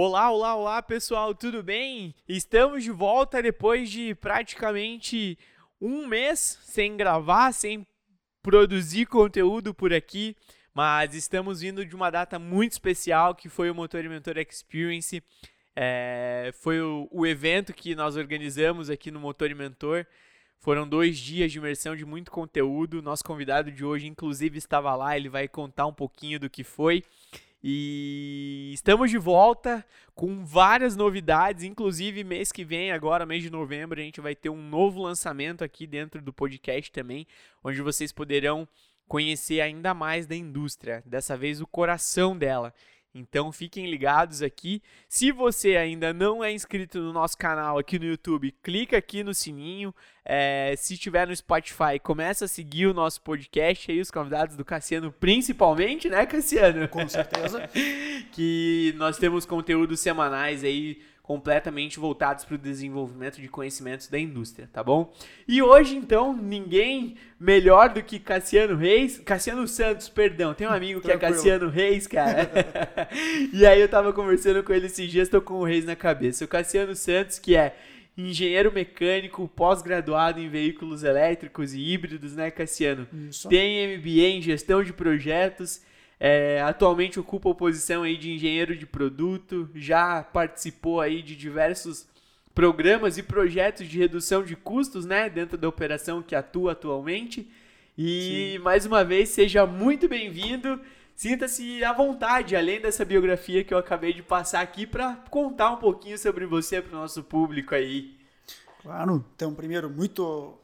Olá, olá, olá pessoal, tudo bem? Estamos de volta depois de praticamente um mês sem gravar, sem produzir conteúdo por aqui, mas estamos vindo de uma data muito especial que foi o Motor e Mentor Experience. É, foi o, o evento que nós organizamos aqui no Motor e Mentor. Foram dois dias de imersão de muito conteúdo. Nosso convidado de hoje, inclusive, estava lá. Ele vai contar um pouquinho do que foi. E estamos de volta com várias novidades, inclusive mês que vem, agora mês de novembro, a gente vai ter um novo lançamento aqui dentro do podcast também, onde vocês poderão conhecer ainda mais da indústria, dessa vez o coração dela. Então fiquem ligados aqui. Se você ainda não é inscrito no nosso canal aqui no YouTube, clica aqui no sininho. É, se estiver no Spotify, começa a seguir o nosso podcast aí, os convidados do Cassiano, principalmente, né, Cassiano? Com certeza. que nós temos conteúdos semanais aí completamente voltados para o desenvolvimento de conhecimentos da indústria, tá bom? E hoje, então, ninguém melhor do que Cassiano Reis, Cassiano Santos, perdão, tem um amigo que é Cassiano Reis, cara. e aí eu tava conversando com ele esses dias, tô com o Reis na cabeça. O Cassiano Santos, que é engenheiro mecânico, pós-graduado em veículos elétricos e híbridos, né, Cassiano? Isso. Tem MBA em gestão de projetos é, atualmente ocupa a posição aí de engenheiro de produto, já participou aí de diversos programas e projetos de redução de custos, né, dentro da operação que atua atualmente. E Sim. mais uma vez, seja muito bem-vindo. Sinta-se à vontade, além dessa biografia que eu acabei de passar aqui, para contar um pouquinho sobre você para o nosso público aí. Claro. Então, primeiro, muito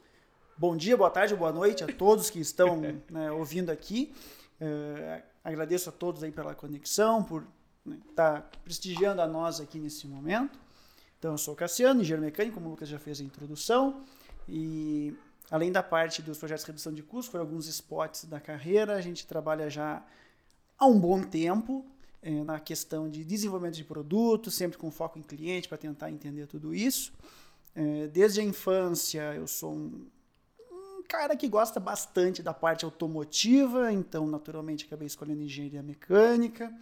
bom dia, boa tarde, boa noite a todos que estão né, ouvindo aqui. É, Agradeço a todos aí pela conexão, por estar né, tá prestigiando a nós aqui nesse momento. Então, eu sou Cassiano, engenheiro mecânico, como o Lucas já fez a introdução. E além da parte dos projetos de redução de custos, foram alguns spots da carreira. A gente trabalha já há um bom tempo é, na questão de desenvolvimento de produtos, sempre com foco em cliente para tentar entender tudo isso. É, desde a infância, eu sou um cara que gosta bastante da parte automotiva, então naturalmente acabei escolhendo engenharia mecânica.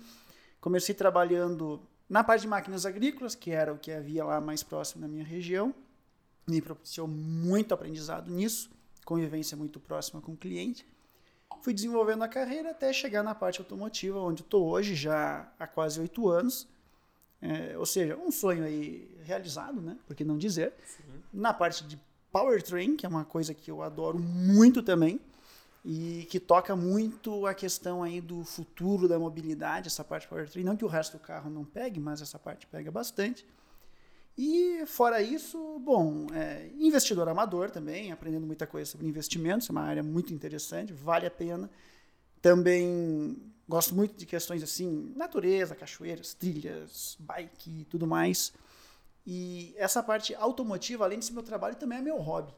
Comecei trabalhando na parte de máquinas agrícolas, que era o que havia lá mais próximo da minha região. Me propiciou muito aprendizado nisso, convivência muito próxima com o cliente. Fui desenvolvendo a carreira até chegar na parte automotiva, onde estou hoje já há quase oito anos. É, ou seja, um sonho aí realizado, né? Por que não dizer? Sim. Na parte de powertrain, que é uma coisa que eu adoro muito também e que toca muito a questão aí do futuro da mobilidade, essa parte powertrain, não que o resto do carro não pegue, mas essa parte pega bastante. E fora isso, bom, é, investidor amador também, aprendendo muita coisa sobre investimentos, é uma área muito interessante, vale a pena. Também gosto muito de questões assim, natureza, cachoeiras, trilhas, bike e tudo mais. E essa parte automotiva, além de ser meu trabalho, também é meu hobby.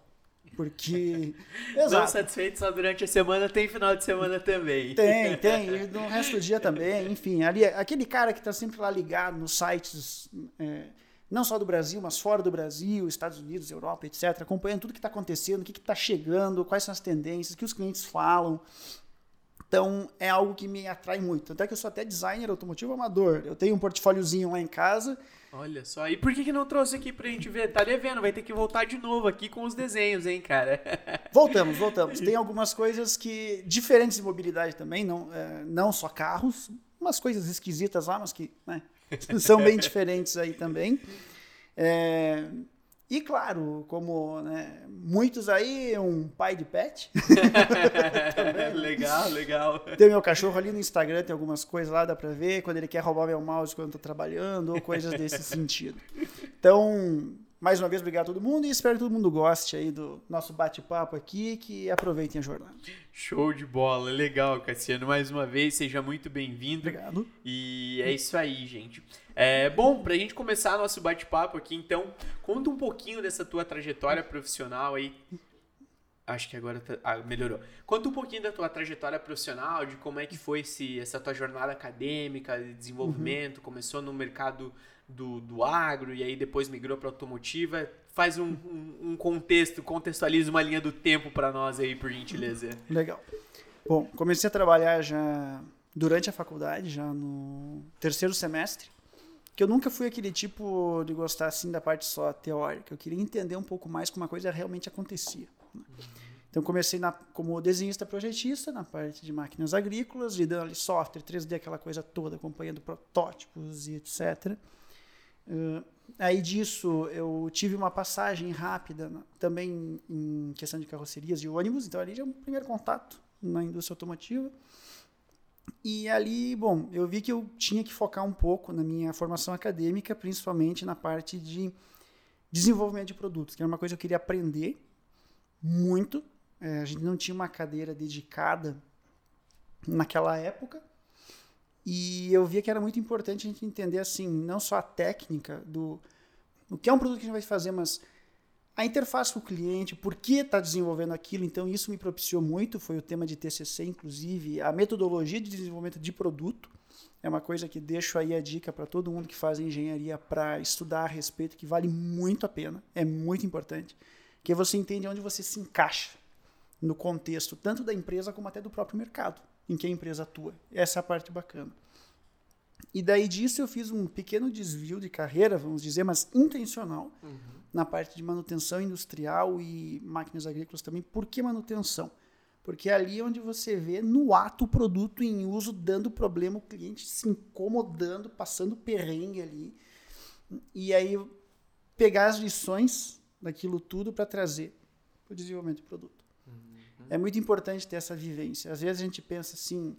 Porque. Exato. Não satisfeito só durante a semana, tem final de semana também. Tem, tem. E no resto do dia também. Enfim, ali, aquele cara que está sempre lá ligado nos sites, é, não só do Brasil, mas fora do Brasil, Estados Unidos, Europa, etc., acompanhando tudo que está acontecendo, o que está chegando, quais são as tendências, o que os clientes falam. Então, é algo que me atrai muito. Até que eu sou até designer automotivo amador. Eu tenho um portfóliozinho lá em casa Olha só, e por que, que não trouxe aqui pra gente ver? Tá devendo, vai ter que voltar de novo aqui com os desenhos, hein, cara? Voltamos, voltamos. Tem algumas coisas que, diferentes de mobilidade também, não, é, não só carros, umas coisas esquisitas lá, mas que né, são bem diferentes aí também. É, e claro, como né, muitos aí, um pai de pet. legal, legal. Tem meu cachorro ali no Instagram, tem algumas coisas lá, dá pra ver, quando ele quer roubar meu mouse quando eu tô trabalhando, ou coisas desse sentido. Então, mais uma vez, obrigado a todo mundo e espero que todo mundo goste aí do nosso bate-papo aqui, que aproveitem a jornada. Show de bola, legal, Cassiano. Mais uma vez, seja muito bem-vindo. Obrigado. E é isso aí, gente. É, bom, pra gente começar nosso bate-papo aqui, então, conta um pouquinho dessa tua trajetória profissional aí. Acho que agora tá, ah, melhorou. Conta um pouquinho da tua trajetória profissional, de como é que foi esse, essa tua jornada acadêmica, de desenvolvimento, uhum. começou no mercado do, do agro e aí depois migrou para automotiva. Faz um, um, um, contexto, contextualiza uma linha do tempo para nós aí, por gentileza. Legal. Bom, comecei a trabalhar já durante a faculdade, já no terceiro semestre, que eu nunca fui aquele tipo de gostar assim da parte só teórica. Eu queria entender um pouco mais como a coisa realmente acontecia. Né? Então comecei na, como desenhista projetista na parte de máquinas agrícolas, lidando ali software, 3D, aquela coisa toda, acompanhando protótipos e etc. Uh, aí disso eu tive uma passagem rápida também em questão de carrocerias e ônibus, então ali já é um primeiro contato na indústria automotiva. E ali, bom, eu vi que eu tinha que focar um pouco na minha formação acadêmica, principalmente na parte de desenvolvimento de produtos, que era uma coisa que eu queria aprender muito. É, a gente não tinha uma cadeira dedicada naquela época. E eu via que era muito importante a gente entender, assim, não só a técnica do o que é um produto que a gente vai fazer, mas a interface com o cliente, por que está desenvolvendo aquilo. Então, isso me propiciou muito, foi o tema de TCC, inclusive, a metodologia de desenvolvimento de produto. É uma coisa que deixo aí a dica para todo mundo que faz engenharia para estudar a respeito, que vale muito a pena, é muito importante, que você entende onde você se encaixa no contexto, tanto da empresa como até do próprio mercado, em que a empresa atua. Essa é a parte bacana. E daí disso eu fiz um pequeno desvio de carreira, vamos dizer, mas intencional, uhum na parte de manutenção industrial e máquinas agrícolas também. Por que manutenção? Porque é ali onde você vê no ato o produto em uso dando problema, o cliente se incomodando, passando perrengue ali. E aí pegar as lições daquilo tudo para trazer para o desenvolvimento do produto. Uhum. É muito importante ter essa vivência. Às vezes a gente pensa assim,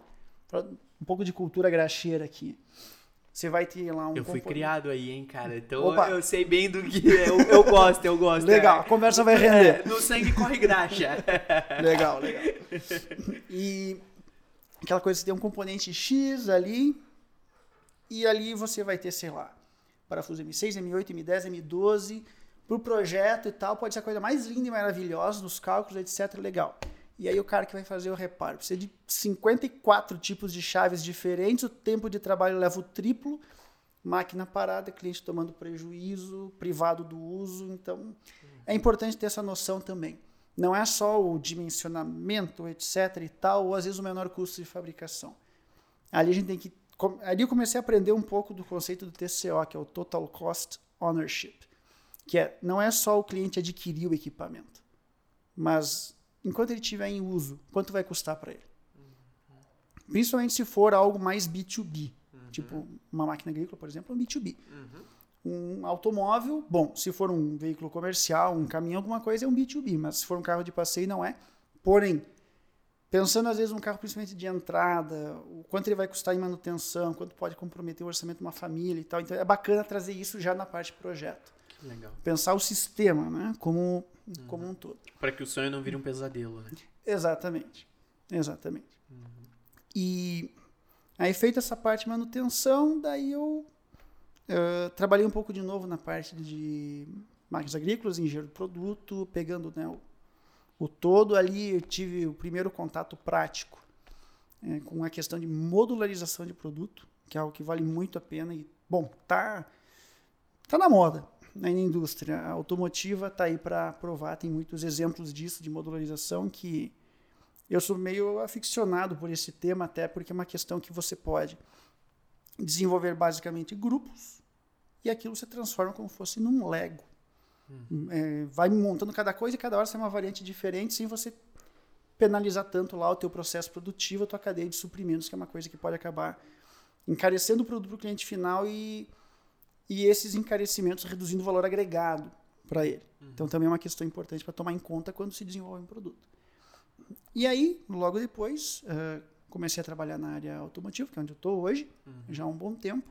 um pouco de cultura graxeira aqui. Você vai ter lá um. Eu fui criado aí, hein, cara. Então Opa. eu sei bem do que. Eu, eu gosto, eu gosto. Legal, é. a conversa vai render. É, no sangue corre graxa. legal, legal. E aquela coisa, você tem um componente X ali, e ali você vai ter, sei lá, parafuso M6, M8, M10, M12. Para o projeto e tal, pode ser a coisa mais linda e maravilhosa nos cálculos, etc. Legal. E aí o cara que vai fazer o reparo precisa de 54 tipos de chaves diferentes, o tempo de trabalho leva o triplo, máquina parada, cliente tomando prejuízo, privado do uso, então é importante ter essa noção também. Não é só o dimensionamento, etc e tal, ou às vezes o menor custo de fabricação. Ali a gente tem que ali eu comecei a aprender um pouco do conceito do TCO, que é o Total Cost Ownership, que é não é só o cliente adquirir o equipamento, mas enquanto ele estiver em uso, quanto vai custar para ele? Uhum. Principalmente se for algo mais B2B. Uhum. Tipo, uma máquina agrícola, por exemplo, é um B2B. Uhum. Um automóvel, bom, se for um veículo comercial, um caminhão, alguma coisa, é um B2B. Mas se for um carro de passeio, não é. Porém, pensando às vezes um carro principalmente de entrada, o quanto ele vai custar em manutenção, quanto pode comprometer o orçamento de uma família e tal. Então é bacana trazer isso já na parte de projeto. Legal. Pensar o sistema, né, como uhum. como um todo. Para que o sonho não vire um pesadelo, né? Exatamente. Exatamente. Uhum. E aí, feita essa parte de manutenção, daí eu uh, trabalhei um pouco de novo na parte de máquinas agrícolas, engenheiro de produto, pegando né, o, o todo ali, eu tive o primeiro contato prático é, com a questão de modularização de produto, que é algo que vale muito a pena e, bom, tá, tá na moda na indústria automotiva está aí para provar, tem muitos exemplos disso, de modularização, que eu sou meio aficionado por esse tema, até porque é uma questão que você pode desenvolver basicamente grupos e aquilo se transforma como fosse num Lego. Hum. É, vai montando cada coisa e cada hora sai uma variante diferente sem você penalizar tanto lá o teu processo produtivo, a tua cadeia de suprimentos, que é uma coisa que pode acabar encarecendo o produto para o cliente final e e esses encarecimentos reduzindo o valor agregado para ele. Uhum. Então também é uma questão importante para tomar em conta quando se desenvolve um produto. E aí, logo depois, uh, comecei a trabalhar na área automotiva, que é onde eu estou hoje, uhum. já há um bom tempo.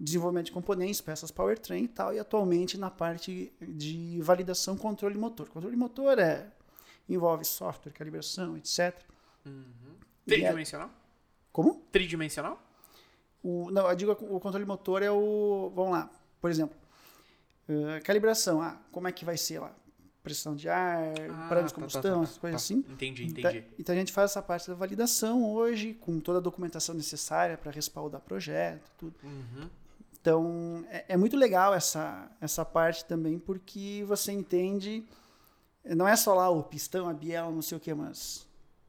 Desenvolvimento de componentes, peças powertrain e tal, e atualmente na parte de validação, controle motor. Controle motor é, envolve software, calibração, etc. Uhum. Tridimensional? É... Como? Tridimensional? O, não, eu digo o controle motor é o. Vamos lá, por exemplo, uh, calibração. Ah, como é que vai ser lá? Pressão de ar, ah, parâmetros de combustão, tá, tá, tá, essas coisas tá. assim. Entendi, então, entendi. Então, então, a gente faz essa parte da validação hoje, com toda a documentação necessária para respaldar projeto, tudo. Uhum. Então é, é, muito legal essa, essa parte também, porque você entende. Não é só lá o pistão, a biela, não sei o que, mas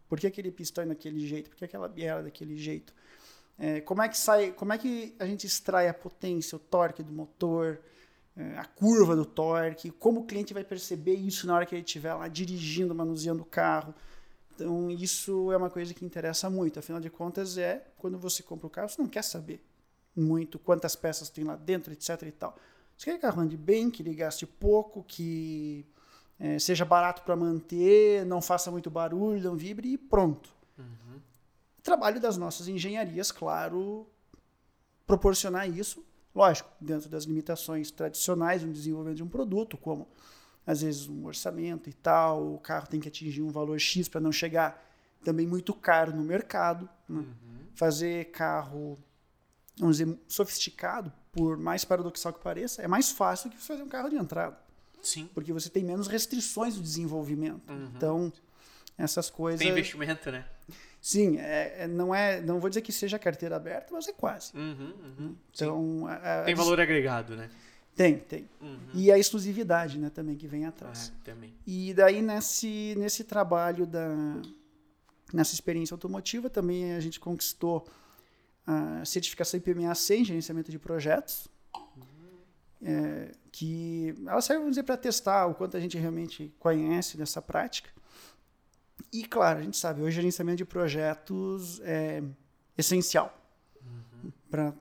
Por que aquele pistão é daquele jeito? Por que aquela biela é daquele jeito? É, como é que sai, como é que a gente extrai a potência, o torque do motor, é, a curva do torque, como o cliente vai perceber isso na hora que ele estiver lá dirigindo, manuseando o carro. Então, isso é uma coisa que interessa muito. Afinal de contas, é quando você compra o carro, você não quer saber muito quantas peças tem lá dentro, etc. e tal. Você quer que o carro ande bem, que ele gaste pouco, que é, seja barato para manter, não faça muito barulho, não vibre e pronto. Uhum. Trabalho das nossas engenharias, claro, proporcionar isso Lógico, dentro das limitações tradicionais no desenvolvimento de um produto, como às vezes um orçamento e tal, o carro tem que atingir um valor X para não chegar também muito caro no mercado. Né? Uhum. Fazer carro, vamos dizer, sofisticado, por mais paradoxal que pareça, é mais fácil que fazer um carro de entrada. Sim. Porque você tem menos restrições do desenvolvimento. Uhum. Então, essas coisas. Tem investimento, né? Sim, é, é, não é, não vou dizer que seja carteira aberta, mas é quase. Uhum, uhum, então, a, a, tem valor agregado, né? Tem, tem. Uhum. E a exclusividade, né, também que vem atrás. Ah, também. E daí nesse nesse trabalho da nessa experiência automotiva também a gente conquistou a certificação IPMA 100, gerenciamento de projetos. Uhum. É, que ela serve, vamos dizer, para testar o quanto a gente realmente conhece dessa prática. E, claro, a gente sabe, hoje o gerenciamento de projetos é essencial uhum. para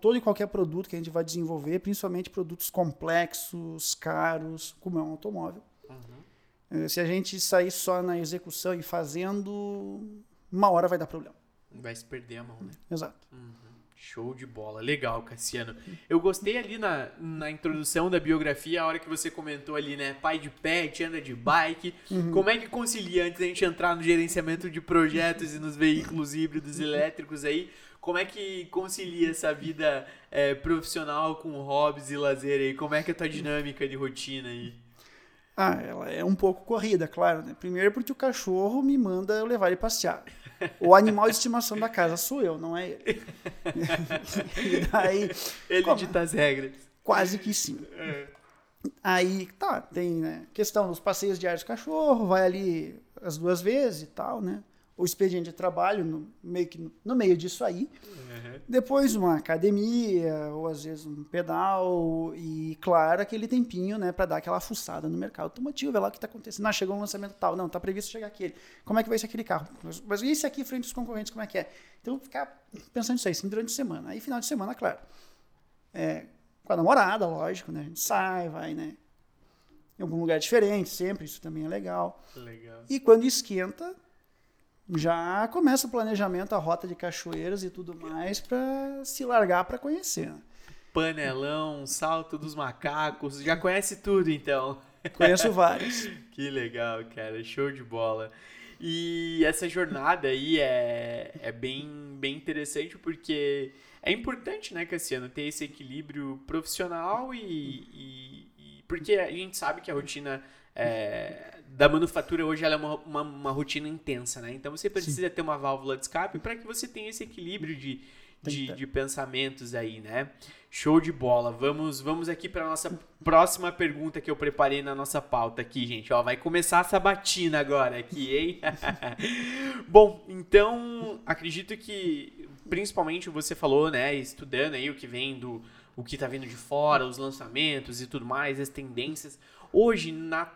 todo e qualquer produto que a gente vai desenvolver, principalmente produtos complexos, caros, como é um automóvel. Uhum. Se a gente sair só na execução e fazendo, uma hora vai dar problema. Vai se perder a mão, né? Exato. Uhum. Show de bola. Legal, Cassiano. Eu gostei ali na, na introdução da biografia, a hora que você comentou ali, né? Pai de pet, anda de bike. Uhum. Como é que concilia, antes da gente entrar no gerenciamento de projetos e nos veículos híbridos elétricos aí, como é que concilia essa vida é, profissional com hobbies e lazer aí? Como é que é a tua dinâmica de rotina aí? Ah, ela é um pouco corrida, claro, né? Primeiro porque o cachorro me manda eu levar ele passear. O animal de estimação da casa sou eu, não é ele. e daí, ele como? dita as regras. Quase que sim. É. Aí, tá, tem né, questão dos passeios diários do cachorro, vai ali as duas vezes e tal, né? O expediente de trabalho no meio, que, no meio disso aí. Uhum. Depois uma academia, ou às vezes um pedal, e claro, aquele tempinho, né, para dar aquela fuçada no mercado automotivo, ver lá o que está acontecendo. Ah, chegou um lançamento tal, não, está previsto chegar aquele. Como é que vai ser aquele carro? Mas, mas e esse aqui frente aos concorrentes, como é que é? Então, ficar pensando nisso aí, assim, durante a semana. Aí, final de semana, claro. É, com a namorada, lógico, né? A gente sai, vai, né? Em algum lugar diferente, sempre, isso também é legal. Legal. E quando esquenta, já começa o planejamento, a rota de cachoeiras e tudo mais para se largar para conhecer. Panelão, salto dos macacos, já conhece tudo então. Conheço vários. que legal, cara, show de bola. E essa jornada aí é, é bem, bem interessante porque é importante, né, Cassiano, ter esse equilíbrio profissional e, e, e porque a gente sabe que a rotina é, da manufatura hoje ela é uma, uma, uma, rotina intensa, né? Então você precisa Sim. ter uma válvula de escape para que você tenha esse equilíbrio de, de, de, pensamentos aí, né? Show de bola. Vamos, vamos aqui para nossa próxima pergunta que eu preparei na nossa pauta aqui, gente. Ó, vai começar a sabatina agora aqui, hein? Bom, então acredito que principalmente você falou, né, estudando aí o que vem do o que tá vindo de fora, os lançamentos e tudo mais, as tendências. Hoje na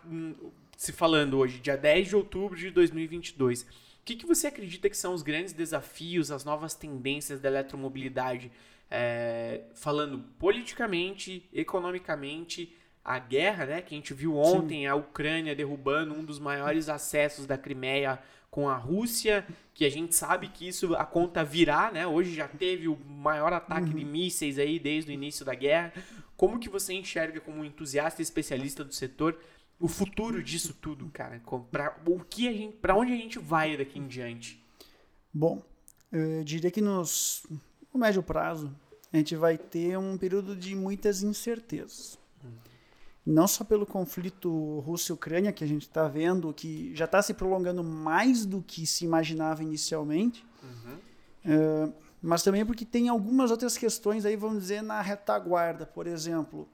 se falando hoje, dia 10 de outubro de 2022, o que, que você acredita que são os grandes desafios, as novas tendências da eletromobilidade, é, falando politicamente, economicamente, a guerra, né, que a gente viu ontem, Sim. a Ucrânia derrubando um dos maiores acessos da Crimeia com a Rússia, que a gente sabe que isso a conta virá, né? Hoje já teve o maior ataque uhum. de mísseis aí desde o início da guerra. Como que você enxerga como entusiasta e especialista do setor o futuro disso tudo, cara? Pra, o que a gente, pra onde a gente vai daqui em diante? Bom, eu diria que nos, no médio prazo a gente vai ter um período de muitas incertezas. Hum. Não só pelo conflito Rússia-Ucrânia que a gente está vendo, que já está se prolongando mais do que se imaginava inicialmente, uhum. uh, mas também porque tem algumas outras questões aí, vamos dizer, na retaguarda. Por exemplo,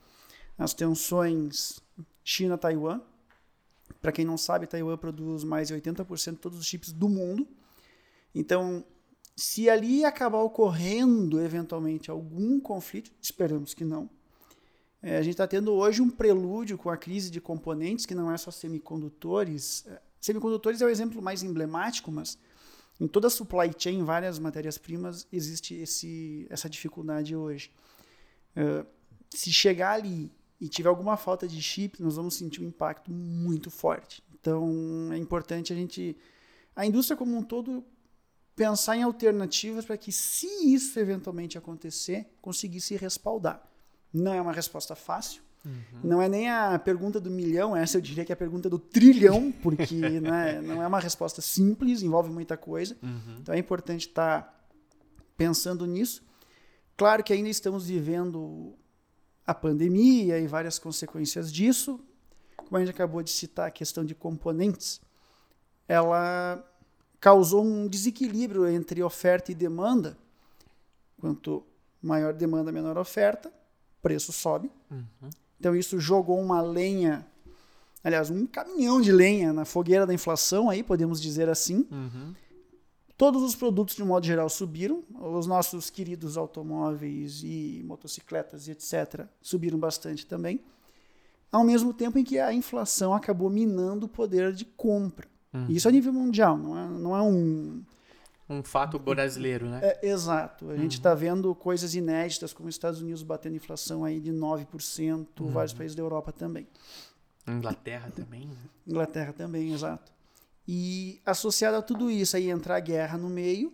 as tensões China-Taiwan, Para quem não sabe, Taiwan produz mais de 80% de todos os chips do mundo. Então, se ali acabar ocorrendo eventualmente algum conflito, esperamos que não. É, a gente está tendo hoje um prelúdio com a crise de componentes, que não é só semicondutores. É, semicondutores é o exemplo mais emblemático, mas em toda a supply chain, várias matérias-primas, existe esse, essa dificuldade hoje. Uh, se chegar ali e tiver alguma falta de chip, nós vamos sentir um impacto muito forte. Então, é importante a gente, a indústria como um todo, pensar em alternativas para que, se isso eventualmente acontecer, conseguir se respaldar. Não é uma resposta fácil. Uhum. Não é nem a pergunta do milhão, essa eu diria que é a pergunta do trilhão, porque né, não é uma resposta simples, envolve muita coisa. Uhum. Então é importante estar tá pensando nisso. Claro que ainda estamos vivendo a pandemia e várias consequências disso. Como a gente acabou de citar, a questão de componentes, ela causou um desequilíbrio entre oferta e demanda. Quanto maior demanda, menor oferta, preço sobe. Uhum. Então isso jogou uma lenha, aliás, um caminhão de lenha na fogueira da inflação, aí podemos dizer assim. Uhum. Todos os produtos, de um modo geral, subiram. Os nossos queridos automóveis e motocicletas e etc. subiram bastante também. Ao mesmo tempo em que a inflação acabou minando o poder de compra. Uhum. Isso a nível mundial, não é, não é um. Um fato brasileiro, né? É, exato. A uhum. gente está vendo coisas inéditas, como os Estados Unidos batendo inflação aí de 9%, uhum. vários países da Europa também. Inglaterra também, né? Inglaterra também, exato. E associado a tudo isso, aí entra a guerra no meio,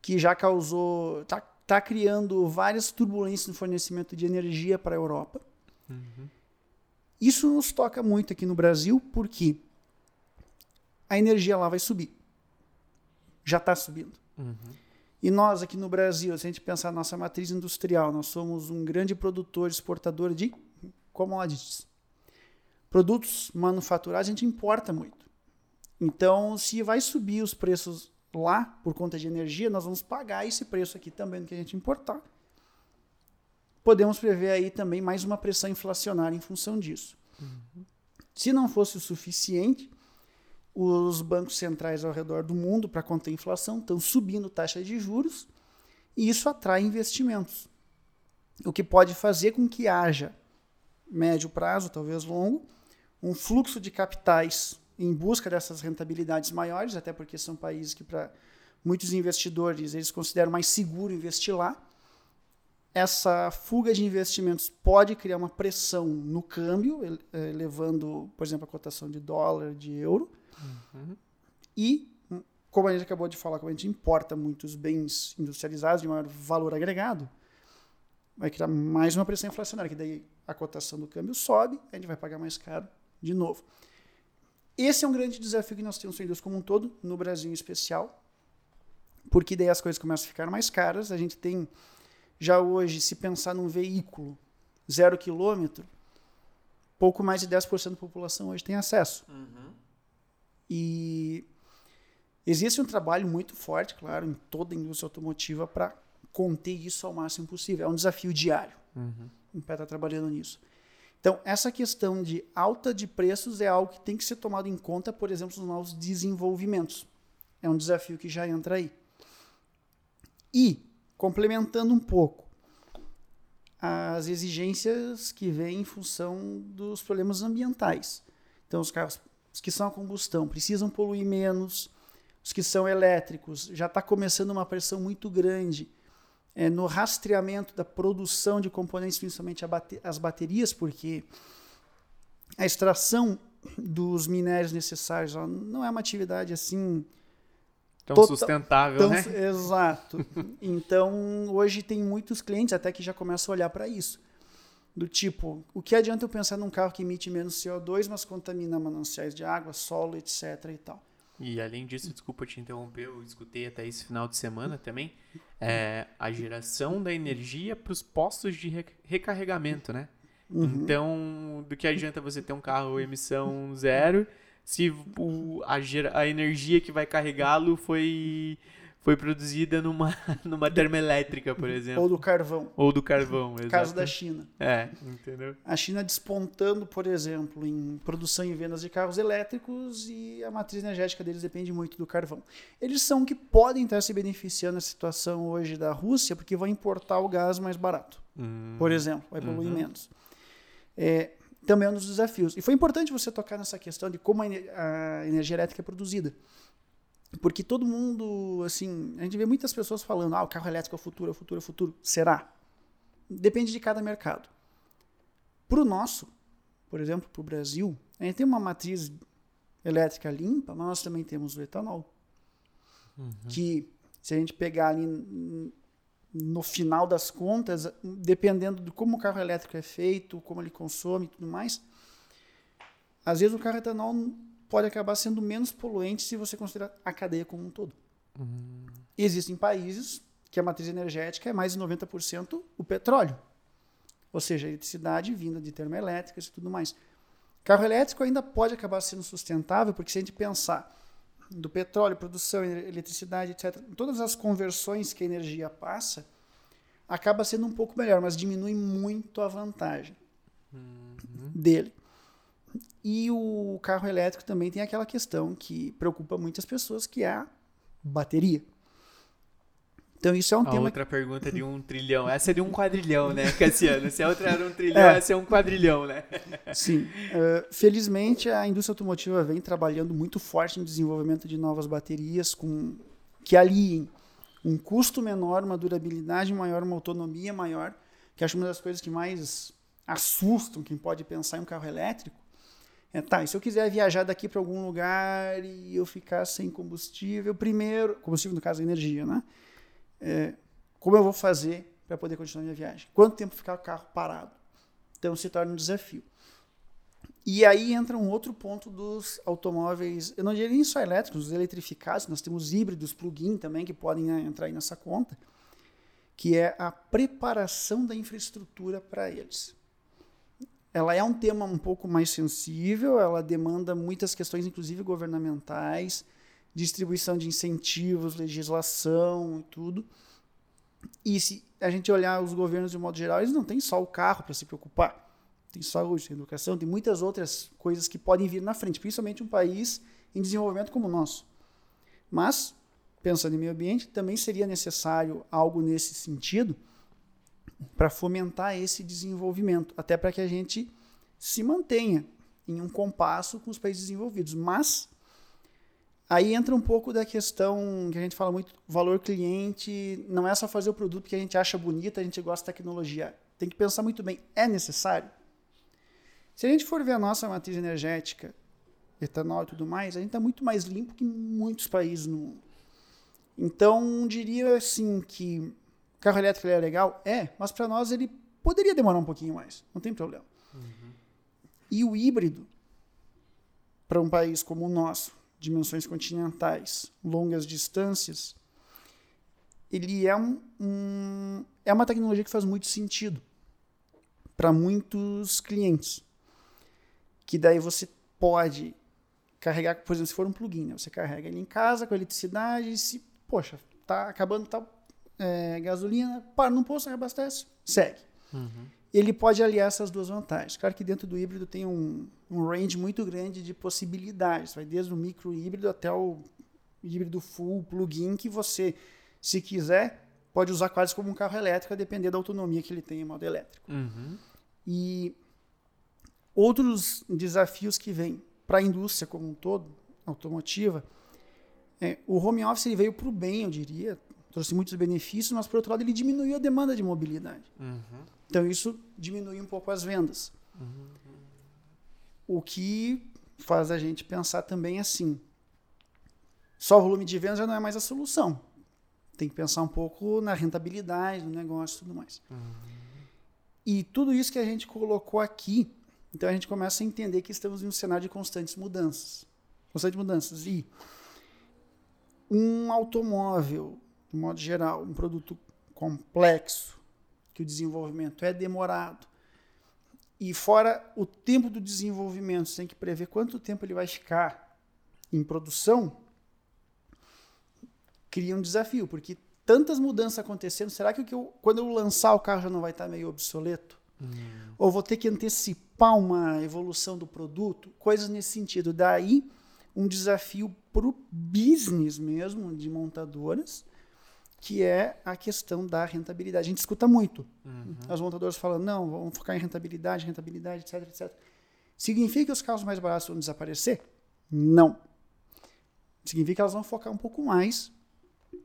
que já causou. tá, tá criando várias turbulências no fornecimento de energia para a Europa. Uhum. Isso nos toca muito aqui no Brasil, porque a energia lá vai subir. Já está subindo. Uhum. E nós aqui no Brasil, se a gente pensar na nossa matriz industrial, nós somos um grande produtor, exportador de commodities. Produtos manufaturados a gente importa muito. Então, se vai subir os preços lá por conta de energia, nós vamos pagar esse preço aqui também no que a gente importar. Podemos prever aí também mais uma pressão inflacionária em função disso. Uhum. Se não fosse o suficiente, os bancos centrais ao redor do mundo, para conter a inflação, estão subindo taxa de juros e isso atrai investimentos. O que pode fazer com que haja, médio prazo, talvez longo, um fluxo de capitais em busca dessas rentabilidades maiores, até porque são países que para muitos investidores eles consideram mais seguro investir lá. Essa fuga de investimentos pode criar uma pressão no câmbio, levando, por exemplo, a cotação de dólar, de euro. Uhum. E, como a gente acabou de falar, como a gente importa muitos bens industrializados de maior valor agregado, vai criar mais uma pressão inflacionária, que daí a cotação do câmbio sobe, a gente vai pagar mais caro de novo. Esse é um grande desafio que nós temos com como um todo, no Brasil em especial, porque daí as coisas começam a ficar mais caras. A gente tem, já hoje, se pensar num veículo zero quilômetro, pouco mais de 10% da população hoje tem acesso. Uhum. E existe um trabalho muito forte, claro, em toda a indústria automotiva para conter isso ao máximo possível. É um desafio diário. Uhum. O pé está trabalhando nisso. Então, essa questão de alta de preços é algo que tem que ser tomado em conta, por exemplo, nos novos desenvolvimentos. É um desafio que já entra aí. E, complementando um pouco, as exigências que vêm em função dos problemas ambientais. Então, os carros os que são a combustão precisam poluir menos, os que são elétricos já está começando uma pressão muito grande é, no rastreamento da produção de componentes, principalmente bate as baterias, porque a extração dos minérios necessários não é uma atividade assim tão total, sustentável, tão, né? Exato. então, hoje tem muitos clientes até que já começam a olhar para isso. Do tipo, o que adianta eu pensar num carro que emite menos CO2, mas contamina mananciais de água, solo, etc e tal. E além disso, desculpa te interromper, eu escutei até esse final de semana também, é, a geração da energia para os postos de recarregamento, né? Uhum. Então, do que adianta você ter um carro emissão zero se o, a, a energia que vai carregá-lo foi foi produzida numa, numa termoelétrica, por exemplo. Ou do carvão. Ou do carvão, exato. Caso da China. É, entendeu? A China despontando, por exemplo, em produção e vendas de carros elétricos e a matriz energética deles depende muito do carvão. Eles são que podem estar se beneficiando da situação hoje da Rússia porque vão importar o gás mais barato, Hum, por exemplo, vai poluir Uhum. menos. É, também é um dos desafios. E foi importante você tocar nessa questão de como a a energia elétrica é produzida. Porque todo mundo, assim, a gente vê muitas pessoas falando, ah, o carro elétrico é o futuro, é o futuro, é o futuro. Será? Depende de cada mercado. Para o nosso, por exemplo, para o Brasil, a gente tem uma matriz elétrica limpa, mas nós também temos o etanol. Que, se a gente pegar ali no final das contas, dependendo de como o carro elétrico é feito, como ele consome e tudo mais, às vezes o carro etanol pode acabar sendo menos poluente se você considerar a cadeia como um todo. Existem países que a matriz energética é mais de 90% o petróleo. Ou seja, a eletricidade vinda de termoelétricas e tudo mais. Carro elétrico ainda pode acabar sendo sustentável, porque se a gente pensar do petróleo, produção, eletricidade, etc., todas as conversões que a energia passa, acaba sendo um pouco melhor, mas diminui muito a vantagem dele. E o carro elétrico também tem aquela questão que preocupa muitas pessoas, que é a bateria. Então isso é um A tema outra pergunta de um trilhão. Essa é de um quadrilhão, né, Cassiano? Se a outra era um trilhão, É. essa é um quadrilhão, né? Sim. Eh, felizmente, a indústria automotiva vem trabalhando muito forte no desenvolvimento de novas baterias com, que aliem um custo menor, uma durabilidade maior, uma autonomia maior, que acho uma das coisas que mais assustam quem pode pensar em um carro elétrico. É, tá, e se eu quiser viajar daqui para algum lugar e eu ficar sem combustível, primeiro, combustível no caso é energia, né? É, como eu vou fazer para poder continuar minha viagem? Quanto tempo ficar o carro parado? Então se torna um desafio. E aí entra um outro ponto dos automóveis, eu não diria nem só elétricos, os eletrificados, nós temos híbridos, plug-in também, que podem né, entrar aí nessa conta, que é a preparação da infraestrutura para eles. Ela é um tema um pouco mais sensível, ela demanda muitas questões, inclusive governamentais, distribuição de incentivos, legislação e tudo. E se a gente olhar os governos de um modo geral, eles não têm só o carro para se preocupar. Tem saúde, tem educação, tem muitas outras coisas que podem vir na frente, principalmente um país em desenvolvimento como o nosso. Mas, pensando em meio ambiente, também seria necessário algo nesse sentido para fomentar esse desenvolvimento, até para que a gente se mantenha em um compasso com os países desenvolvidos. Mas aí entra um pouco da questão que a gente fala muito, valor cliente, não é só fazer o produto que a gente acha bonito, a gente gosta da tecnologia. Tem que pensar muito bem, é necessário? Se a gente for ver a nossa matriz energética, etanol e tudo mais, a gente está muito mais limpo que muitos países no mundo. Então, diria assim que carro elétrico ele é legal? É, mas para nós ele poderia demorar um pouquinho mais, não tem problema. E o híbrido, para um país como o nosso, dimensões continentais, longas distâncias, ele é, um, um, é uma tecnologia que faz muito sentido para muitos clientes. Que daí você pode carregar, por exemplo, se for um plugin, né? você carrega ele em casa com eletricidade e se, poxa, tá acabando tal é, gasolina, para num posto, reabastece, segue. Ele pode aliar essas duas vantagens. Claro que dentro do híbrido tem um, um range muito grande de possibilidades, vai desde o micro híbrido até o híbrido full plug-in que você, se quiser, pode usar quase como um carro elétrico, a depender da autonomia que ele tem em modo elétrico. Uhum. E outros desafios que vêm para a indústria como um todo, automotiva, é, o home office ele veio para o bem, eu diria, trouxe muitos benefícios, mas por outro lado ele diminuiu a demanda de mobilidade. Uhum. Então isso diminui um pouco as vendas. O que faz a gente pensar também assim, só o volume de vendas já não é mais a solução. Tem que pensar um pouco na rentabilidade do negócio e tudo mais. E tudo isso que a gente colocou aqui, então a gente começa a entender que estamos em um cenário de constantes mudanças. Constantes mudanças. E um automóvel, de modo geral, um produto complexo, que o desenvolvimento é demorado, e fora o tempo do desenvolvimento, você tem que prever quanto tempo ele vai ficar em produção, cria um desafio, porque tantas mudanças acontecendo, será que, eu, quando eu lançar o carro já não vai estar meio obsoleto? Hum. Ou vou ter que antecipar uma evolução do produto? Coisas nesse sentido. Daí, um desafio para o business mesmo de montadoras, que é a questão da rentabilidade. A gente escuta muito. Uhum. As montadoras falam, não, vamos focar em rentabilidade, rentabilidade, etc, etc. Significa que os carros mais baratos vão desaparecer? Não. Significa que elas vão focar um pouco mais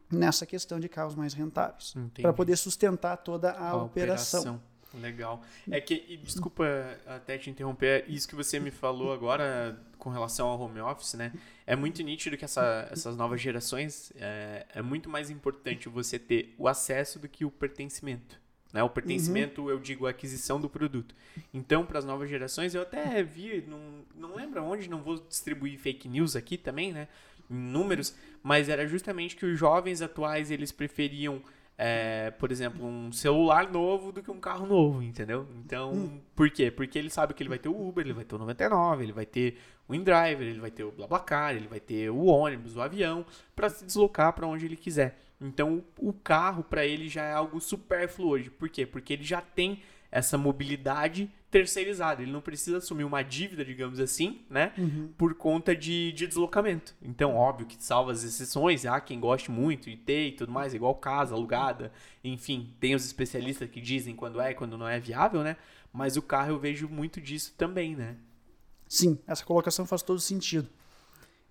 nessa questão de carros mais rentáveis, para poder sustentar toda a, a operação. operação. Legal. É que, desculpa até te interromper, isso que você me falou agora com relação ao home office, né? É muito nítido que essa, essas novas gerações é, é muito mais importante você ter o acesso do que o pertencimento. Né? O pertencimento, uhum. eu digo, a aquisição do produto. Então, para as novas gerações, eu até vi, não, não lembro onde, não vou distribuir fake news aqui também, né? Em números, mas era justamente que os jovens atuais eles preferiam é, por exemplo, um celular novo do que um carro novo, entendeu? Então, hum. por quê? Porque ele sabe que ele vai ter o Uber, ele vai ter o 99, ele vai ter o InDriver, ele vai ter o BlaBlaCar, ele vai ter o ônibus, o avião, para se deslocar para onde ele quiser. Então, o carro para ele já é algo supérfluo hoje. Por quê? Porque ele já tem essa mobilidade terceirizada. Ele não precisa assumir uma dívida, digamos assim, né? Uhum. Por conta de, de deslocamento. Então, óbvio que salva as exceções, há quem goste muito de ter e tudo mais, igual casa alugada, enfim, tem os especialistas que dizem quando é e quando não é viável, né? Mas o carro eu vejo muito disso também, né? Sim, essa colocação faz todo sentido.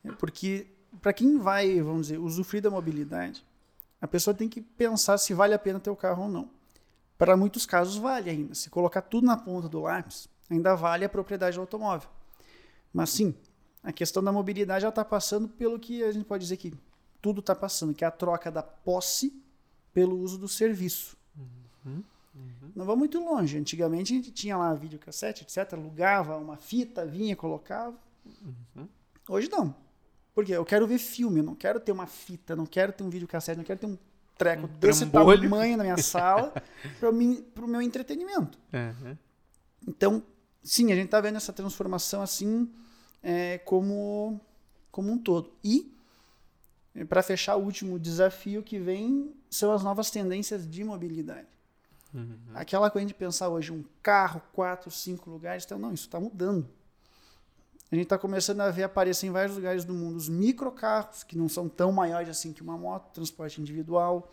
É porque para quem vai, vamos dizer, usufruir da mobilidade, a pessoa tem que pensar se vale a pena ter o carro ou não. Para muitos casos vale ainda. Se colocar tudo na ponta do lápis, ainda vale a propriedade do automóvel. Mas sim, a questão da mobilidade já está passando pelo que a gente pode dizer que tudo está passando, que é a troca da posse pelo uso do serviço. Uhum, uhum. Não vamos muito longe. Antigamente a gente tinha lá videocassete, etc. Alugava uma fita, vinha, colocava. Uhum. Hoje não. Porque eu quero ver filme, eu não quero ter uma fita, não quero ter um videocassete, não quero ter um treco um desse trambolho. tamanho na minha sala para o meu entretenimento. Uhum. Então, sim, a gente está vendo essa transformação assim é, como, como um todo. E, para fechar, o último desafio que vem são as novas tendências de mobilidade. Uhum. Aquela coisa de pensar hoje um carro, quatro, cinco lugares, então, não, isso está mudando. A gente está começando a ver aparecer em vários lugares do mundo os microcarros, que não são tão maiores assim que uma moto, transporte individual,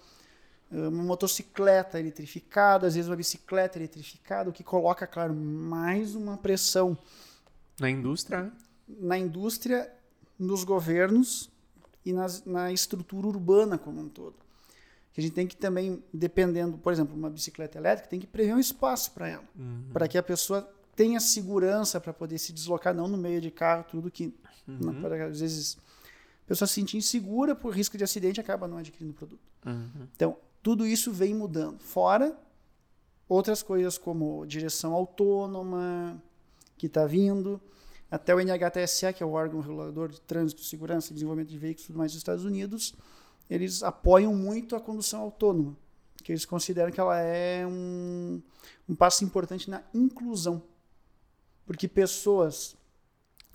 eh, uma motocicleta eletrificada, às vezes uma bicicleta eletrificada, o que coloca, claro, mais uma pressão. Na indústria? Né? Na indústria, nos governos e nas, na estrutura urbana como um todo. Que a gente tem que também, dependendo, por exemplo, uma bicicleta elétrica, tem que prever um espaço para ela, uhum. para que a pessoa tenha segurança para poder se deslocar, não no meio de carro, tudo que. Uhum. Não, para, às vezes a pessoa se sentir insegura por risco de acidente acaba não adquirindo o produto. Uhum. Então, tudo isso vem mudando. Fora outras coisas como direção autônoma, que está vindo, até o NHTSA, que é o órgão regulador de trânsito, segurança e desenvolvimento de veículos tudo mais dos Estados Unidos, eles apoiam muito a condução autônoma, que eles consideram que ela é um, um passo importante na inclusão porque pessoas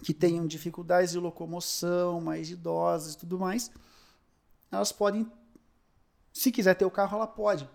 que tenham dificuldades de locomoção, mais idosas e tudo mais, elas podem, se quiser ter o carro, ela pode.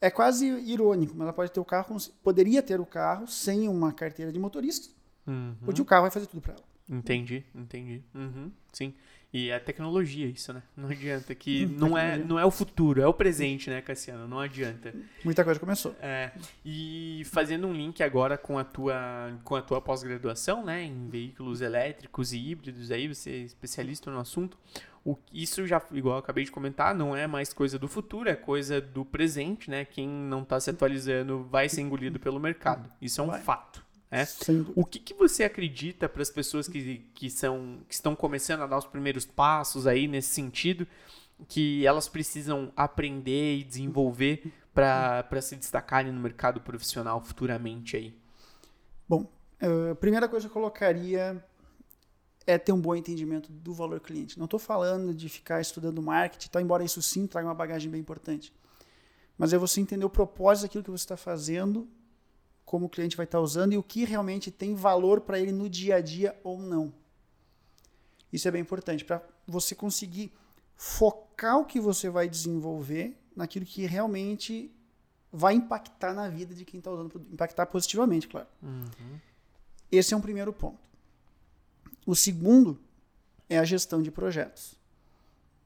É quase irônico, mas ela pode ter o carro, poderia ter o carro sem uma carteira de motorista, uhum. porque o carro vai fazer tudo para ela. Entendi, entendi. Uhum, sim. E é tecnologia isso, né? Não adianta que hum, não é, não é o futuro, é o presente, né, Cassiano? Não adianta. Muita coisa começou. É. E fazendo um link agora com a tua com a tua pós-graduação, né, em veículos elétricos e híbridos aí, você é especialista no assunto. O, isso já, igual eu acabei de comentar, não é mais coisa do futuro, é coisa do presente, né? Quem não está se atualizando vai ser engolido pelo mercado. Isso é um vai. fato. É? O que, que você acredita para as pessoas que, que, são, que estão começando a dar os primeiros passos aí nesse sentido, que elas precisam aprender e desenvolver para se destacarem no mercado profissional futuramente aí? Bom, eh, a primeira coisa que eu colocaria é ter um bom entendimento do valor cliente. Não estou falando de ficar estudando marketing, tá, embora isso sim traga uma bagagem bem importante. Mas é você entender o propósito daquilo que você está fazendo como o cliente vai estar usando e o que realmente tem valor para ele no dia a dia ou não. Isso é bem importante para você conseguir focar o que você vai desenvolver naquilo que realmente vai impactar na vida de quem está usando, impactar positivamente, claro. Uhum. Esse é um primeiro ponto. O segundo é a gestão de projetos.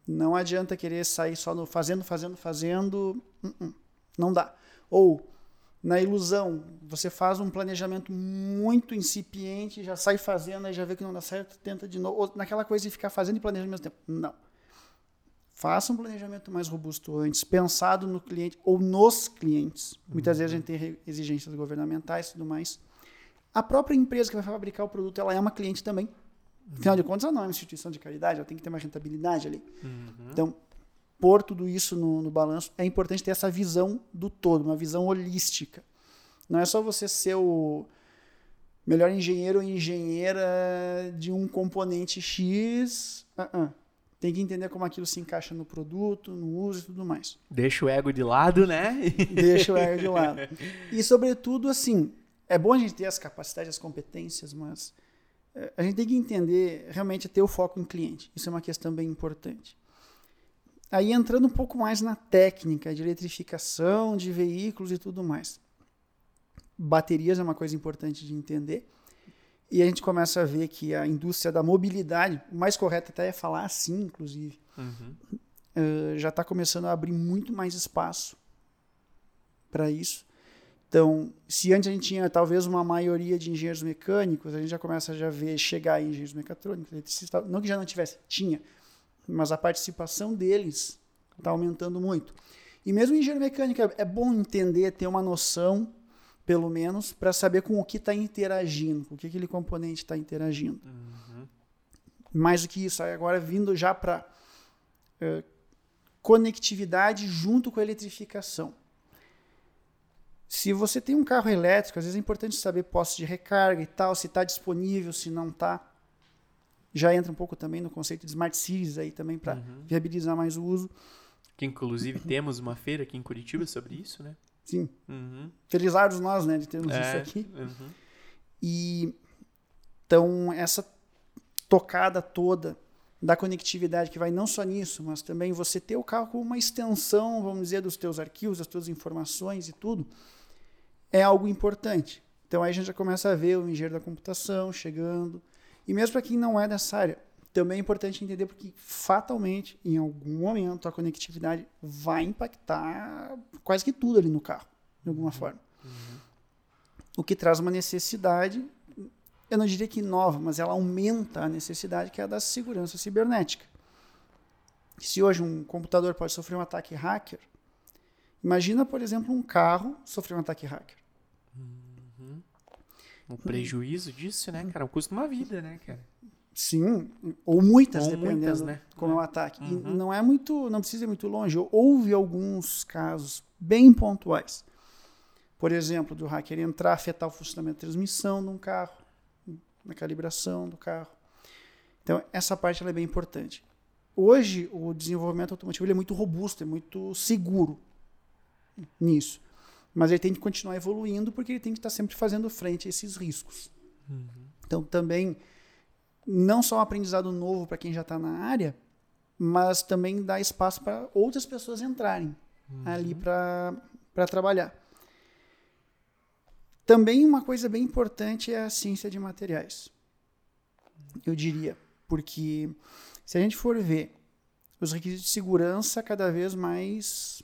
Não adianta querer sair só no fazendo, fazendo, fazendo. Uh -uh. Não dá. Ou, na ilusão, você faz um planejamento muito incipiente, já sai fazendo, aí já vê que não dá certo, tenta de novo. Ou naquela coisa de ficar fazendo e planejando ao mesmo tempo. Não. Faça um planejamento mais robusto antes, pensado no cliente ou nos clientes. Muitas uhum. vezes a gente tem exigências governamentais e tudo mais. A própria empresa que vai fabricar o produto, ela é uma cliente também. Uhum. Afinal de contas, ela não é uma instituição de caridade, ela tem que ter uma rentabilidade ali. Uhum. Então, pôr tudo isso no, no balanço, é importante ter essa visão do todo, uma visão holística. Não é só você ser o melhor engenheiro ou engenheira de um componente X. Uh -uh tem que entender como aquilo se encaixa no produto, no uso e tudo mais. Deixa o ego de lado, né? Deixa o ego de lado. E, sobretudo, assim, é bom a gente ter as capacidades, as competências, mas é, a gente tem que entender, realmente, ter o foco em cliente. Isso é uma questão bem importante. Aí, entrando um pouco mais na técnica de eletrificação de veículos e tudo mais. Baterias é uma coisa importante de entender. E a gente começa a ver que a indústria da mobilidade, o mais correto até é falar assim, inclusive, uhum. uh, já está começando a abrir muito mais espaço para isso. Então, se antes a gente tinha talvez uma maioria de engenheiros mecânicos, a gente já começa a já ver chegar engenheiros mecatrônicos, eletricistas, não que já não tivesse, tinha, mas a participação deles está aumentando muito. E mesmo engenheiro mecânico é bom entender, ter uma noção pelo menos, para saber com o que está interagindo, com o que aquele componente está interagindo. Uhum. Mais do que isso, agora vindo já para uh, conectividade junto com a eletrificação. Se você tem um carro elétrico, às vezes é importante saber postos de recarga e tal, se está disponível, se não está. Já entra um pouco também no conceito de smart cities aí também para uhum. viabilizar mais o uso. Que inclusive temos uma feira aqui em Curitiba sobre isso, né? Sim. Uhum. Felizardos nós, né, de termos é, isso aqui. Uhum. E então essa tocada toda da conectividade que vai não só nisso, mas também você ter o carro como uma extensão, vamos dizer, dos teus arquivos, das tuas informações e tudo, é algo importante. Então aí a gente já começa a ver o engenheiro da computação chegando. E mesmo para quem não é dessa área, também é importante entender porque fatalmente, em algum momento, a conectividade vai impactar quase que tudo ali no carro, de alguma uhum. forma. Uhum. O que traz uma necessidade, eu não diria que nova, mas ela aumenta a necessidade que é a da segurança cibernética. Se hoje um computador pode sofrer um ataque hacker, imagina, por exemplo, um carro sofrer um ataque hacker. Uhum. O prejuízo disso, né, cara? O custo de uma vida, né, cara? Sim, ou muitas, ou dependendo muitas, né? como é o ataque. Uhum. E não é muito, não precisa ir muito longe. Houve alguns casos bem pontuais. Por exemplo, do hacker entrar, afetar o funcionamento da transmissão de um carro, na calibração do carro. Então, essa parte é bem importante. Hoje, o desenvolvimento automotivo é muito robusto, é muito seguro nisso. Mas ele tem que continuar evoluindo porque ele tem que estar sempre fazendo frente a esses riscos. Uhum. Então, também não só um aprendizado novo para quem já está na área, mas também dá espaço para outras pessoas entrarem uhum. ali para trabalhar. Também uma coisa bem importante é a ciência de materiais. Eu diria, porque se a gente for ver os requisitos de segurança cada vez mais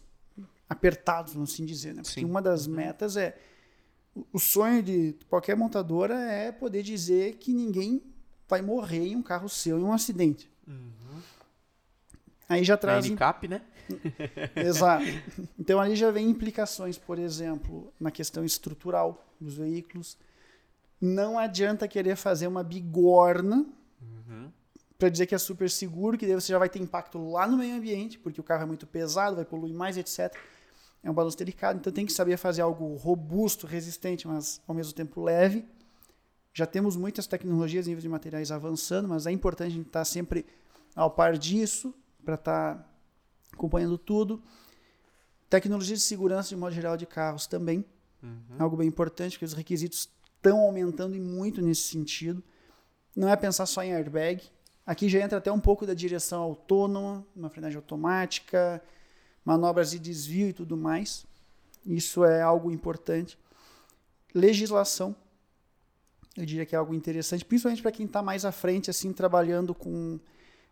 apertados, vamos assim dizer, né? Porque Sim. uma das uhum. metas é o sonho de qualquer montadora é poder dizer que ninguém vai morrer em um carro seu em um acidente. Uhum. Aí já traz. NCAP, né? Exato. Então ali já vem implicações, por exemplo, na questão estrutural dos veículos. Não adianta querer fazer uma bigorna uhum. para dizer que é super seguro, que daí você já vai ter impacto lá no meio ambiente, porque o carro é muito pesado, vai poluir mais, etc. É um balanço delicado, então tem que saber fazer algo robusto, resistente, mas ao mesmo tempo leve já temos muitas tecnologias em nível de materiais avançando, mas é importante a gente estar sempre ao par disso, para estar tá acompanhando tudo. Tecnologia de segurança, de modo geral, de carros também. Uhum. Algo bem importante, porque os requisitos estão aumentando e muito nesse sentido. Não é pensar só em airbag, Aqui já entra até um pouco da direção autônoma, uma frenagem automática, manobras de desvio e tudo mais. Isso é algo importante. Legislação, eu diria que é algo interessante, principalmente para quem está mais à frente, assim, trabalhando com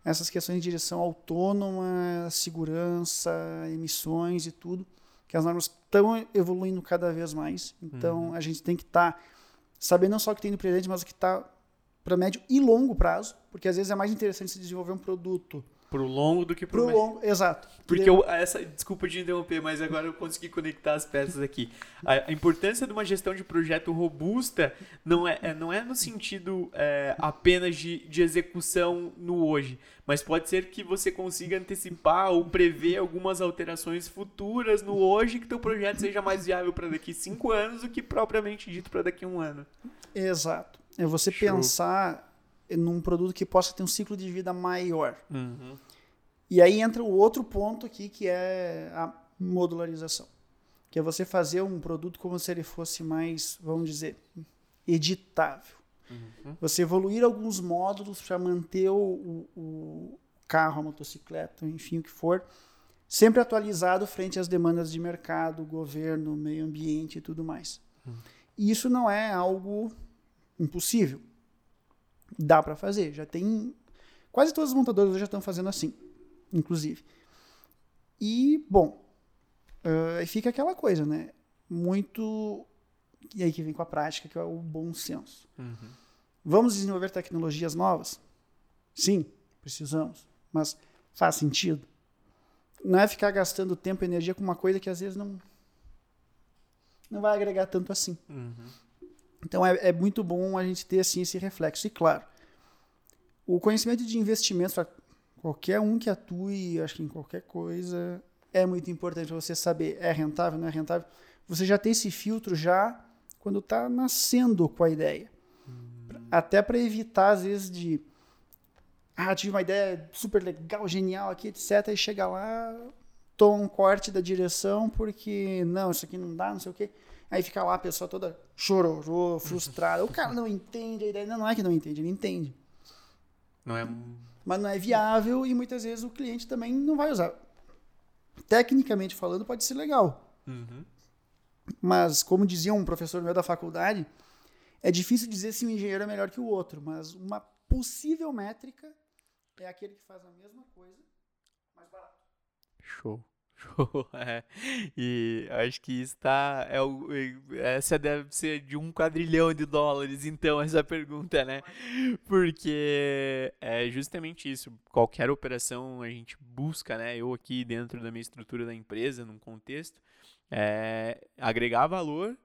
essas questões de direção autônoma, segurança, emissões e tudo, que as normas estão evoluindo cada vez mais. Então, uhum. a gente tem que estar tá sabendo não só o que tem no presente, mas o que está para médio e longo prazo, porque às vezes é mais interessante se desenvolver um produto Pro longo do que pro, pro longo, exato. Porque eu, essa, desculpa de interromper, mas agora eu consegui conectar as peças aqui. A, a importância de uma gestão de projeto robusta não é, é não é no sentido é, apenas de, de execução no hoje, mas pode ser que você consiga antecipar ou prever algumas alterações futuras no hoje que teu projeto seja mais viável para daqui cinco anos do que propriamente dito para daqui a um ano. Exato. É você Show. pensar num produto que possa ter um ciclo de vida maior. Uhum. E aí entra o outro ponto aqui, que é a modularização. Que é você fazer um produto como se ele fosse mais, vamos dizer, editável. Uhum. Você evoluir alguns módulos para manter o, o, o, carro, a motocicleta, enfim, o que for, sempre atualizado frente às demandas de mercado, governo, meio ambiente e tudo mais. Uhum. E isso não é algo impossível. Dá para fazer. Já tem. Quase todas as montadoras já estão fazendo assim, inclusive. E, bom, uh, fica aquela coisa, né? Muito. E aí que vem com a prática, que é o bom senso. Uhum. Vamos desenvolver tecnologias novas? Sim, precisamos. Mas faz sentido? Não é ficar gastando tempo e energia com uma coisa que às vezes não, não vai agregar tanto assim. Uhum. Então é, é muito bom a gente ter assim esse reflexo. E claro, o conhecimento de investimentos para qualquer um que atue, acho que em qualquer coisa, é muito importante você saber é rentável, não é rentável. Você já tem esse filtro já quando está nascendo com a ideia. Hum. Até para evitar, às vezes, de. Ah, tive uma ideia super legal, genial aqui, etc. E chega lá, toma um corte da direção porque, não, isso aqui não dá, não sei o quê. Aí fica lá a pessoa toda chororô, frustrada. O cara não entende a ideia. Não, não é que não entende, ele entende. Não é... Mas não é viável e muitas vezes o cliente também não vai usar. Tecnicamente falando, pode ser legal. Uhum. Mas, como dizia um professor meu da faculdade, é difícil dizer se um engenheiro é melhor que o outro, mas uma possível métrica é aquele que faz a mesma coisa, mais barato. Show. é. E acho que isso tá. É o, essa deve ser de um quadrilhão de dólares, então, essa pergunta, né? Porque é justamente isso. Qualquer operação a gente busca, né? Eu aqui dentro da minha estrutura da empresa, num contexto, é agregar valor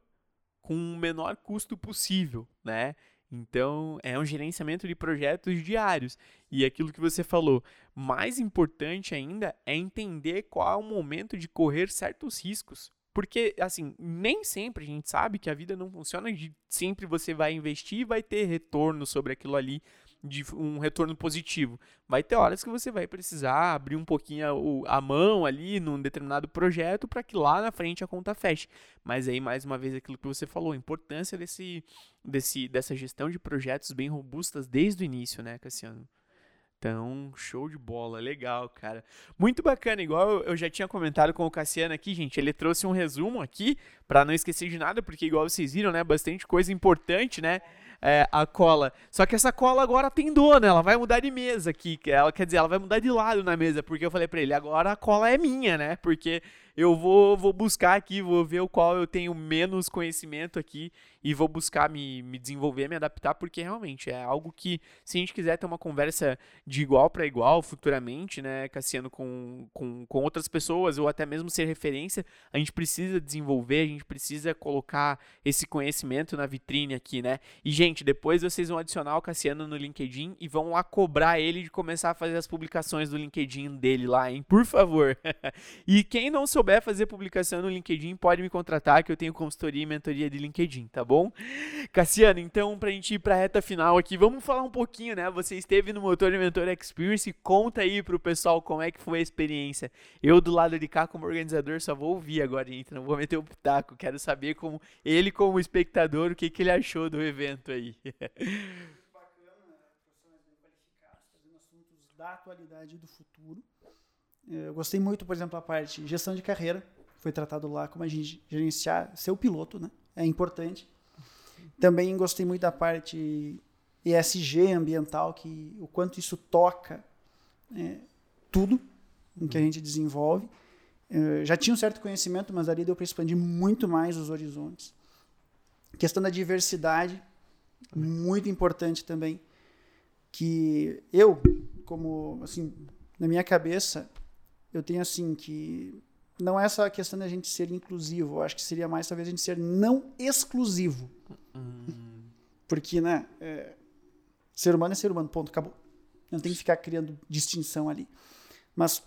com o menor custo possível, né? Então, é um gerenciamento de projetos diários. E aquilo que você falou, mais importante ainda é entender qual é o momento de correr certos riscos. Porque, assim, nem sempre a gente sabe que a vida não funciona de sempre você vai investir e vai ter retorno sobre aquilo ali de um retorno positivo. Vai ter horas que você vai precisar abrir um pouquinho a, a mão ali num determinado projeto para que lá na frente a conta feche. Mas aí, mais uma vez, aquilo que você falou, a importância desse, desse, dessa gestão de projetos bem robustas desde o início, né, Cassiano? Então, show de bola, legal, cara. Muito bacana, igual eu já tinha comentado com o Cassiano aqui, gente, ele trouxe um resumo aqui para não esquecer de nada, porque igual vocês viram, né, bastante coisa importante, né? É, a cola. Só que essa cola agora tem dono, ela vai mudar de mesa aqui. Ela, quer dizer, ela vai mudar de lado na mesa, porque eu falei para ele, agora a cola é minha, né? Porque eu vou, vou buscar aqui, vou ver o qual eu tenho menos conhecimento aqui e vou buscar me, me desenvolver, me adaptar, porque realmente é algo que, se a gente quiser ter uma conversa de igual para igual futuramente, né, Cassiano, com, com, com outras pessoas, ou até mesmo ser referência, a gente precisa desenvolver, a gente precisa colocar esse conhecimento na vitrine aqui, né? E, gente, depois vocês vão adicionar o Cassiano no LinkedIn e vão lá cobrar ele de começar a fazer as publicações do LinkedIn dele lá, hein? Por favor. e quem não souber souber fazer publicação no LinkedIn, pode me contratar, que eu tenho consultoria e mentoria de LinkedIn, tá bom? Cassiano, então, pra gente ir pra reta final aqui, vamos falar um pouquinho, né? Você esteve no Motor e Mentor Experience, conta aí pro pessoal como é que foi a experiência. Eu, do lado de cá, como organizador, só vou ouvir agora, gente, não vou meter o pitaco. Quero saber como ele, como espectador, o que, que ele achou do evento aí. da atualidade e do futuro. É, eu gostei muito, por exemplo, a parte de gestão de carreira, foi tratado lá como a gente gerenciar seu piloto, né? É importante. Também gostei muito da parte ESG ambiental, que o quanto isso toca é, tudo em que a gente desenvolve. É, já tinha um certo conhecimento, mas ali deu para expandir muito mais os horizontes. Questão da diversidade, muito importante também, que eu, como, assim, na minha cabeça, eu tenho assim que não é só a questão da gente ser inclusivo, eu acho que seria mais talvez a gente ser não exclusivo. Uhum. Porque, né, é, ser humano é ser humano, ponto, acabou. Não tem que ficar criando distinção ali. Mas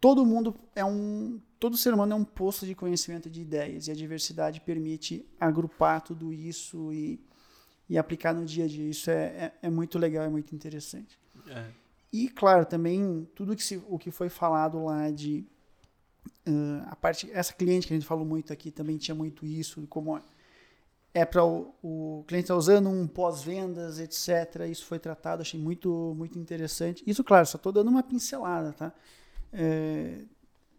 todo mundo é um, todo ser humano é um poço de conhecimento de ideias e a diversidade permite agrupar tudo isso e, e aplicar no dia a dia. Isso é, é, é muito legal, é muito interessante. É. E, claro, também tudo que se, o que foi falado lá de uh, a parte, essa cliente que a gente falou muito aqui também tinha muito isso, como é para o, o, cliente estar tá usando um pós-vendas, etc. Isso foi tratado, achei muito, muito interessante. Isso, claro, só estou dando uma pincelada, tá? É,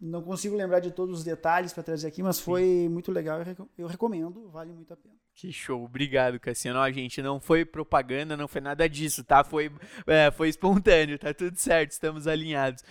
não consigo lembrar de todos os detalhes para trazer aqui, mas foi Sim. muito legal. Eu recomendo, vale muito a pena. Que show, obrigado, Cassiano. Ó, gente, não foi propaganda, não foi nada disso, tá? Foi, é, foi espontâneo, tá tudo certo, estamos alinhados.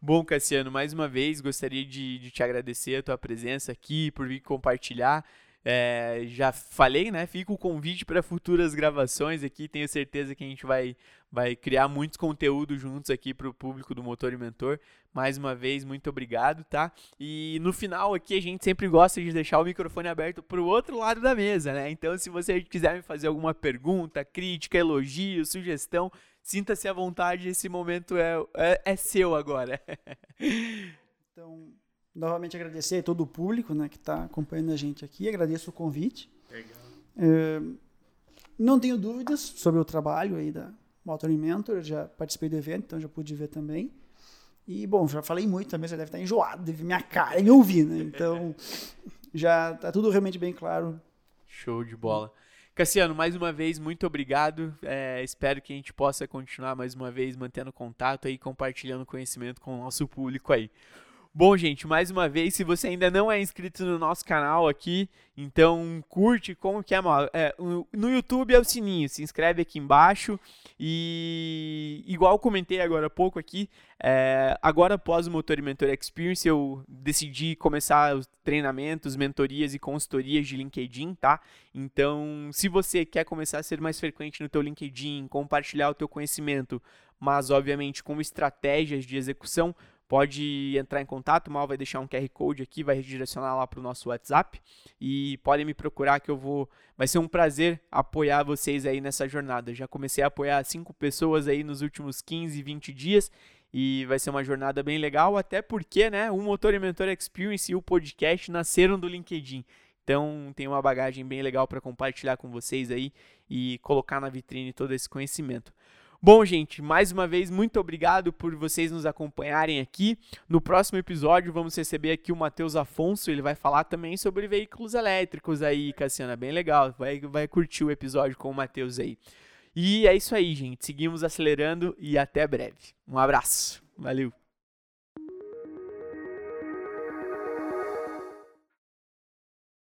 Bom, Cassiano, mais uma vez gostaria de, de te agradecer a tua presença aqui, por vir compartilhar. É, já falei, né? Fica o convite para futuras gravações aqui. Tenho certeza que a gente vai, vai criar muitos conteúdos juntos aqui para o público do Motor e Mentor. Mais uma vez, muito obrigado, tá? E no final aqui a gente sempre gosta de deixar o microfone aberto para o outro lado da mesa, né? Então, se você quiser me fazer alguma pergunta, crítica, elogio, sugestão, sinta-se à vontade. Esse momento é, é, é seu agora. então novamente agradecer a todo o público né, que está acompanhando a gente aqui. Agradeço o convite. Legal. É, não tenho dúvidas sobre o trabalho aí da Motoring Mentor. Já participei do evento, então já pude ver também. E, bom, já falei muito também, você deve estar enjoado, deve ver minha cara e me ouvir, né? Então, já está tudo realmente bem claro. Show de bola. Cassiano, mais uma vez, muito obrigado. É, espero que a gente possa continuar mais uma vez mantendo contato aí, compartilhando conhecimento com o nosso público aí. Bom, gente, mais uma vez, se você ainda não é inscrito no nosso canal aqui, então curte como que é, é no YouTube é o sininho, se inscreve aqui embaixo e igual comentei agora há pouco aqui, é, agora após o Motor e Mentor Experience eu decidi começar os treinamentos, mentorias e consultorias de LinkedIn, tá? Então, se você quer começar a ser mais frequente no teu LinkedIn, compartilhar o teu conhecimento, mas obviamente com estratégias de execução, pode entrar em contato, mal vai deixar um QR Code aqui, vai redirecionar lá para o nosso WhatsApp e podem me procurar que eu vou, vai ser um prazer apoiar vocês aí nessa jornada. Já comecei a apoiar cinco pessoas aí nos últimos 15, 20 dias e vai ser uma jornada bem legal, até porque, né, o Motor e Mentor Experience e o podcast nasceram do LinkedIn. Então, tem uma bagagem bem legal para compartilhar com vocês aí e colocar na vitrine todo esse conhecimento. Bom, gente, mais uma vez, muito obrigado por vocês nos acompanharem aqui. No próximo episódio, vamos receber aqui o Matheus Afonso. Ele vai falar também sobre veículos elétricos aí, Cassiana. Bem legal. Vai, vai curtir o episódio com o Matheus aí. E é isso aí, gente. Seguimos acelerando e até breve. Um abraço. Valeu.